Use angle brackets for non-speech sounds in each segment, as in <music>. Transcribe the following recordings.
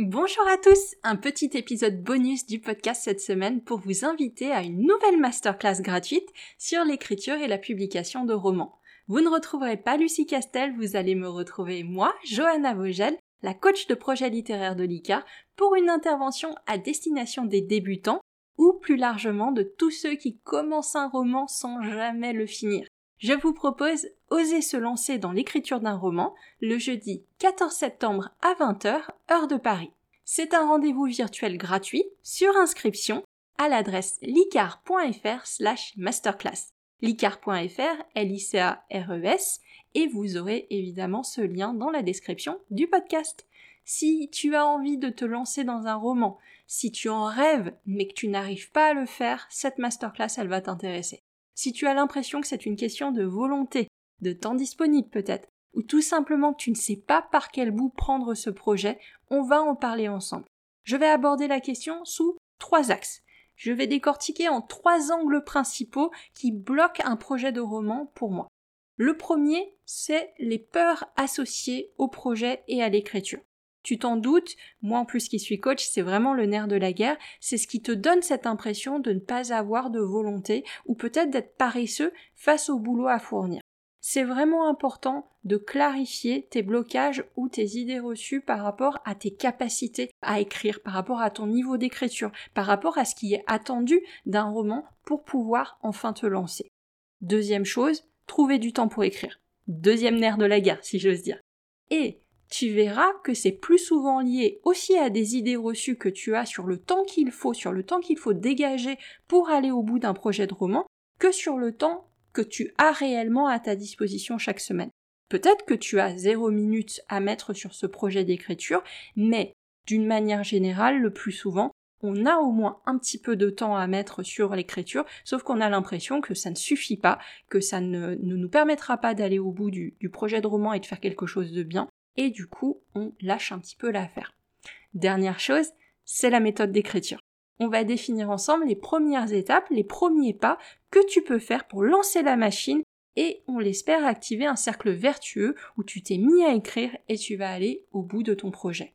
Bonjour à tous, un petit épisode bonus du podcast cette semaine pour vous inviter à une nouvelle masterclass gratuite sur l'écriture et la publication de romans. Vous ne retrouverez pas Lucie Castel, vous allez me retrouver moi, Johanna Vogel, la coach de projet littéraire de l'ICA, pour une intervention à destination des débutants ou plus largement de tous ceux qui commencent un roman sans jamais le finir. Je vous propose Oser se lancer dans l'écriture d'un roman le jeudi 14 septembre à 20h, heure de Paris. C'est un rendez-vous virtuel gratuit sur inscription à l'adresse licar.fr slash masterclass. licar.fr, L-I-C-A-R-E-S, et vous aurez évidemment ce lien dans la description du podcast. Si tu as envie de te lancer dans un roman, si tu en rêves mais que tu n'arrives pas à le faire, cette masterclass elle va t'intéresser. Si tu as l'impression que c'est une question de volonté, de temps disponible peut-être, ou tout simplement que tu ne sais pas par quel bout prendre ce projet, on va en parler ensemble. Je vais aborder la question sous trois axes. Je vais décortiquer en trois angles principaux qui bloquent un projet de roman pour moi. Le premier, c'est les peurs associées au projet et à l'écriture. Tu t'en doutes, moi en plus qui suis coach, c'est vraiment le nerf de la guerre, c'est ce qui te donne cette impression de ne pas avoir de volonté ou peut-être d'être paresseux face au boulot à fournir. C'est vraiment important de clarifier tes blocages ou tes idées reçues par rapport à tes capacités à écrire, par rapport à ton niveau d'écriture, par rapport à ce qui est attendu d'un roman pour pouvoir enfin te lancer. Deuxième chose, trouver du temps pour écrire. Deuxième nerf de la guerre, si j'ose dire. Et tu verras que c'est plus souvent lié aussi à des idées reçues que tu as sur le temps qu'il faut, sur le temps qu'il faut dégager pour aller au bout d'un projet de roman, que sur le temps que tu as réellement à ta disposition chaque semaine. Peut-être que tu as zéro minute à mettre sur ce projet d'écriture, mais d'une manière générale, le plus souvent, on a au moins un petit peu de temps à mettre sur l'écriture, sauf qu'on a l'impression que ça ne suffit pas, que ça ne, nous permettra pas d'aller au bout du projet de roman et de faire quelque chose de bien, et du coup on lâche un petit peu l'affaire. Dernière chose, c'est la méthode d'écriture. On va définir ensemble les premières étapes, les premiers pas que tu peux faire pour lancer la machine et on l'espère activer un cercle vertueux où tu t'es mis à écrire et tu vas aller au bout de ton projet.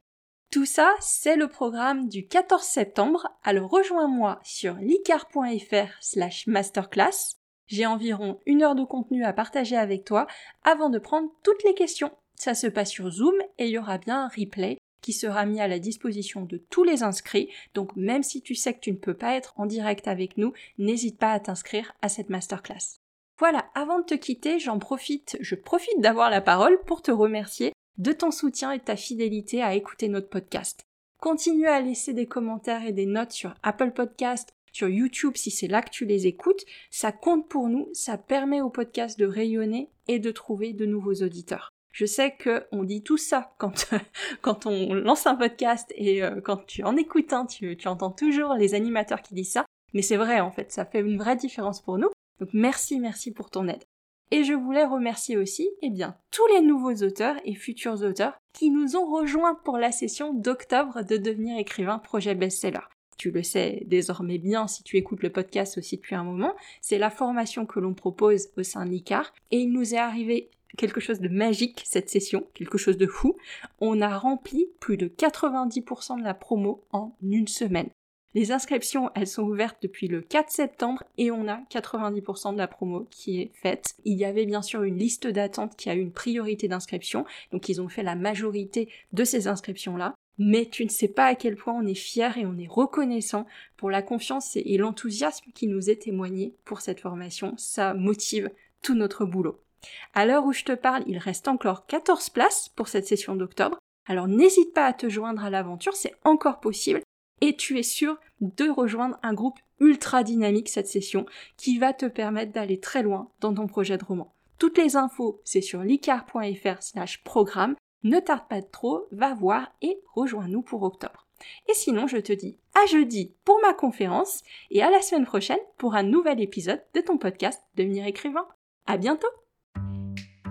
Tout ça, c'est le programme du 14 septembre, alors rejoins-moi sur licar.fr slash masterclass. J'ai environ une heure de contenu à partager avec toi avant de prendre toutes les questions. Ça se passe sur Zoom et il y aura bien un replay qui sera mis à la disposition de tous les inscrits. Donc même si tu sais que tu ne peux pas être en direct avec nous, n'hésite pas à t'inscrire à cette masterclass. Voilà, avant de te quitter, j'en profite, je profite d'avoir la parole pour te remercier de ton soutien et de ta fidélité à écouter notre podcast. Continue à laisser des commentaires et des notes sur Apple Podcast, sur YouTube si c'est là que tu les écoutes. Ça compte pour nous, ça permet au podcast de rayonner et de trouver de nouveaux auditeurs. Je sais que on dit tout ça <laughs> quand on lance un podcast et euh, quand tu en écoutes un, tu, tu entends toujours les animateurs qui disent ça, mais c'est vrai en fait, ça fait une vraie différence pour nous. Donc merci, merci pour ton aide. Et je voulais remercier aussi, eh bien, tous les nouveaux auteurs et futurs auteurs qui nous ont rejoints pour la session d'octobre de devenir écrivain projet best-seller. Tu le sais désormais bien si tu écoutes le podcast aussi depuis un moment, c'est la formation que l'on propose au sein de l'ICAR et il nous est arrivé quelque chose de magique cette session, quelque chose de fou. On a rempli plus de 90% de la promo en une semaine. Les inscriptions, elles sont ouvertes depuis le 4 septembre et on a 90% de la promo qui est faite. Il y avait bien sûr une liste d'attente qui a une priorité d'inscription, donc ils ont fait la majorité de ces inscriptions-là. Mais tu ne sais pas à quel point on est fier et on est reconnaissant pour la confiance et l'enthousiasme qui nous est témoigné pour cette formation. Ça motive tout notre boulot. À l'heure où je te parle, il reste encore 14 places pour cette session d'octobre. Alors n'hésite pas à te joindre à l'aventure, c'est encore possible. Et tu es sûr de rejoindre un groupe ultra dynamique cette session qui va te permettre d'aller très loin dans ton projet de roman. Toutes les infos, c'est sur licar.fr slash programme. Ne tarde pas trop, va voir et rejoins-nous pour octobre. Et sinon, je te dis à jeudi pour ma conférence et à la semaine prochaine pour un nouvel épisode de ton podcast Devenir écrivain. À bientôt!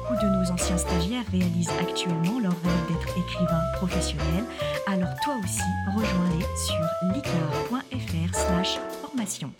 Beaucoup de nos anciens stagiaires réalisent actuellement leur rêve d'être écrivain professionnel, alors toi aussi rejoins-les sur licar.fr slash formation.